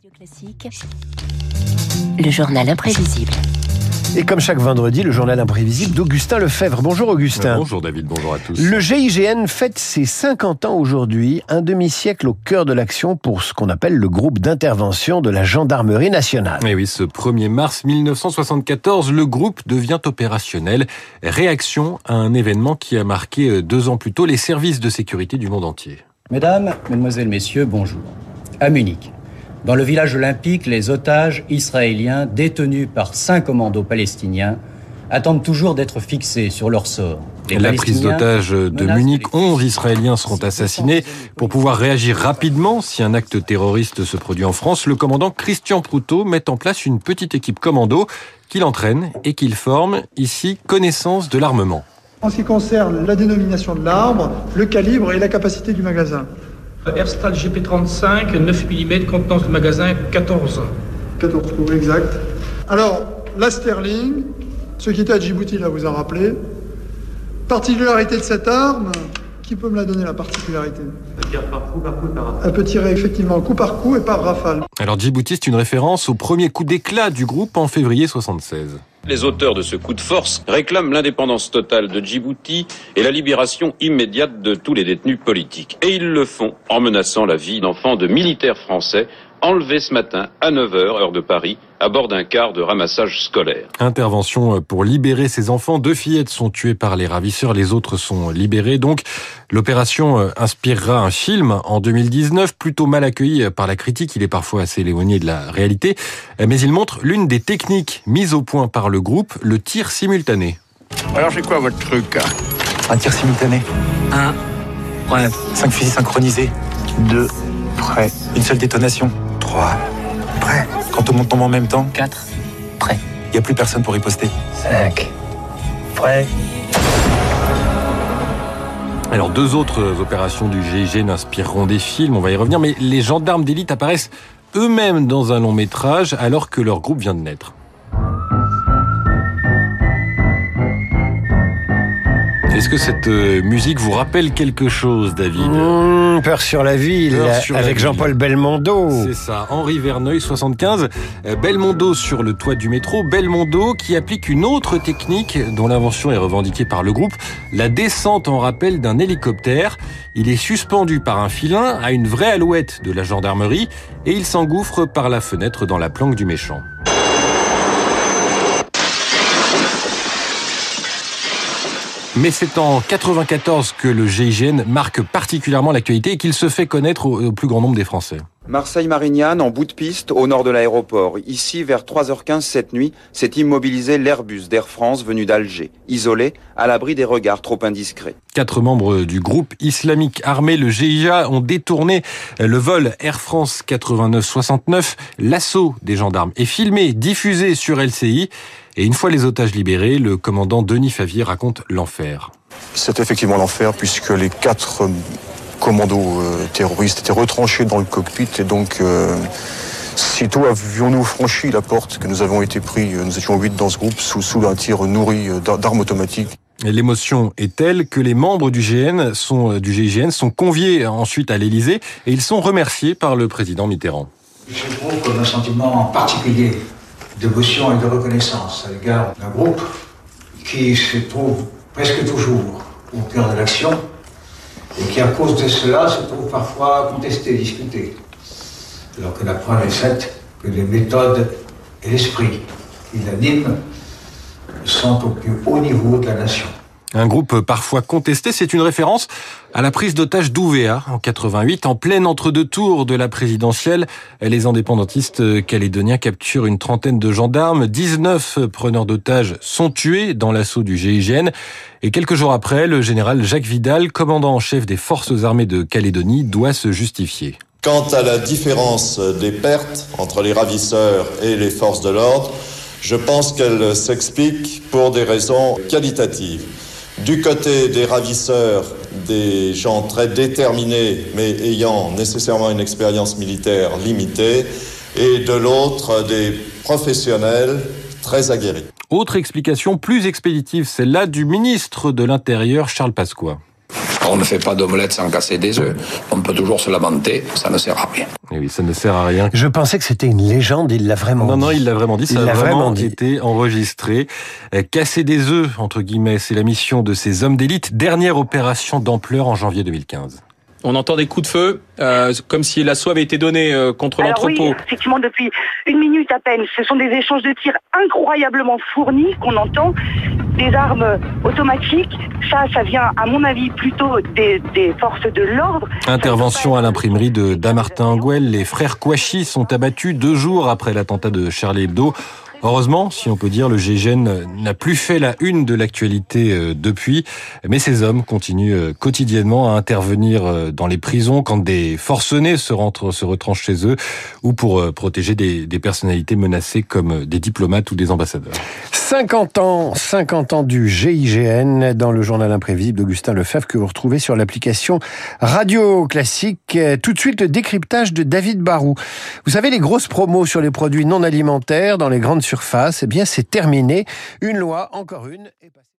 Radio Classique, le journal imprévisible. Et comme chaque vendredi, le journal imprévisible d'Augustin Lefebvre. Bonjour Augustin. Bonjour David, bonjour à tous. Le GIGN fête ses 50 ans aujourd'hui, un demi-siècle au cœur de l'action pour ce qu'on appelle le groupe d'intervention de la gendarmerie nationale. Et oui, ce 1er mars 1974, le groupe devient opérationnel. Réaction à un événement qui a marqué euh, deux ans plus tôt les services de sécurité du monde entier. Mesdames, Mesdemoiselles, Messieurs, bonjour. À Munich, dans le village olympique, les otages israéliens détenus par cinq commandos palestiniens attendent toujours d'être fixés sur leur sort. Les La prise Palestiniens d'otage de Munich, les- 11 Israéliens seront assassinés. Pour pouvoir réagir rapidement si un acte terroriste se produit en France, le commandant Christian Proutot met en place une petite équipe commando qu'il entraîne et qu'il forme ici connaissance de l'armement. En ce qui concerne la dénomination de l'arbre, le calibre et la capacité du magasin. Herstal GP35, 9 mm, contenance de magasin 14. 14 coups exact. Alors, la Sterling, ce qui était à Djibouti, là, vous a rappelé. Particularité de cette arme, qui peut me la donner, la particularité? Elle peut tirer effectivement coup par coup et par rafale. Alors Djibouti, c'est une référence au premier coup d'éclat du groupe en février 76. Les auteurs de ce coup de force réclament l'indépendance totale de Djibouti et la libération immédiate de tous les détenus politiques. Et ils le font en menaçant la vie d'enfants de militaires français enlevés ce matin à 9h heure de Paris à bord d'un car de ramassage scolaire. Intervention pour libérer ces enfants. Deux fillettes sont tuées par les ravisseurs, les autres sont libérées. Donc, l'opération euh, inspirera un film en 2019, plutôt mal accueilli par la critique. Il est parfois assez éloigné de la réalité. Euh, Mais il montre l'une des techniques mises au point par le groupe, le tir simultané. Alors c'est quoi votre truc hein? Un tir simultané. Un. Prêt. Cinq fusils synchronisés. Deux. Prêt. Une seule détonation. Trois. Prêt. Quand tout le monde tombe en même temps. Quatre. Prêt. Il n'y a plus personne pour riposter. Cinq. Prêt. Alors, deux autres opérations du GIGN inspireront des films, on va y revenir, mais les gendarmes d'élite apparaissent eux-mêmes dans un long métrage alors que leur groupe vient de naître. Est-ce que cette euh, musique vous rappelle quelque chose, David Mmh, peur sur la ville, sur avec. Jean-Paul Belmondo. C'est ça, Henri Verneuil, 75. Euh, Belmondo sur le toit du métro. Belmondo qui applique une autre technique dont l'invention est revendiquée par le groupe, la descente en rappel d'un hélicoptère. Il est suspendu par un filin à une vraie alouette de la gendarmerie et il s'engouffre par la fenêtre dans la planque du méchant. Mais c'est en 94 que le GIGN marque particulièrement l'actualité et qu'il se fait connaître au, plus grand nombre des Français. Marseille-Marignane, en bout de piste, au nord de l'aéroport. Ici, vers 3h15 cette nuit, s'est immobilisé l'Airbus d'Air France venu d'Alger, isolé, à l'abri des regards trop indiscrets. Quatre membres du groupe islamique armé, le GIA, ont détourné le vol Air France 89-69. L'assaut des gendarmes est filmé, diffusé sur LCI. Et une fois les otages libérés, le commandant Denis Favier raconte l'enfer. C'est effectivement l'enfer puisque les quatre euh, commandos euh, terroristes étaient retranchés dans le cockpit et donc euh, sitôt avions-nous franchi la porte que nous avons été pris, euh, nous étions huit dans ce groupe sous, sous un tir nourri d'ar- d'armes automatiques. L'émotion est telle que les membres du GN sont, du GIGN sont conviés ensuite à l'Élysée et ils sont remerciés par le président Mitterrand. J'éprouve comme un sentiment particulier d'émotion et de reconnaissance à l'égard d'un groupe qui se trouve presque toujours au cœur de l'action et qui, à cause de cela, se trouve parfois contesté, discuté. Alors que la preuve est faite que les méthodes et l'esprit qui l'animent sont au plus haut niveau de la nation. Un groupe parfois contesté, c'est une référence à la prise d'otage d'Ouvéa en 88, en pleine entre-deux tours de la présidentielle. Les indépendantistes calédoniens capturent une trentaine de gendarmes. 19 preneurs d'otages sont tués dans l'assaut du GIGN. Et quelques jours après, le général Jacques Vidal, commandant en chef des forces armées de Calédonie, doit se justifier. Quant à la différence des pertes entre les ravisseurs et les forces de l'ordre, je pense qu'elle s'explique pour des raisons qualitatives. Du côté des ravisseurs, des gens très déterminés, mais ayant nécessairement une expérience militaire limitée, et de l'autre, des professionnels très aguerris. Autre explication plus expéditive, celle-là du ministre de l'Intérieur, Charles Pasqua. On ne fait pas d'omelette sans casser des œufs. On peut toujours se lamenter, ça ne sert à rien. Et oui, ça ne sert à rien. Je pensais que c'était une légende, il l'a vraiment non, dit. Non, non, il l'a vraiment dit, ça il a vraiment, dit. été enregistré. Euh, casser des œufs, entre guillemets, c'est la mission de ces hommes d'élite. Dernière opération d'ampleur en janvier 2015. On entend des coups de feu, euh, comme si l'assaut avait été donné euh, contre l'entrepôt. Oui, effectivement, depuis une minute à peine, ce sont des échanges de tirs incroyablement fournis qu'on entend, des armes automatiques. Ça, ça vient, à mon avis, plutôt des, des forces de l'ordre. Intervention à l'imprimerie de Damartin-Anguel. Les frères Kouachi sont abattus deux jours après l'attentat de Charlie Hebdo. Heureusement, si on peut dire, le GIGN n'a plus fait la une de l'actualité euh, depuis, mais ces hommes continuent euh, quotidiennement à intervenir euh, dans les prisons quand des forcenés se, rentrent, se retranchent chez eux ou pour protéger des, des personnalités menacées comme des diplomates ou des ambassadeurs. 50 ans, 50 ans du GIGN dans le journal imprévisible d'Augustin Lefebvre que vous retrouvez sur l'application Radio Classique. Tout de suite, le décryptage de David Barou. Vous savez, les grosses promos sur les produits non alimentaires dans les grandes surfaces, eh bien, c'est terminé. Une loi, encore une, est passée.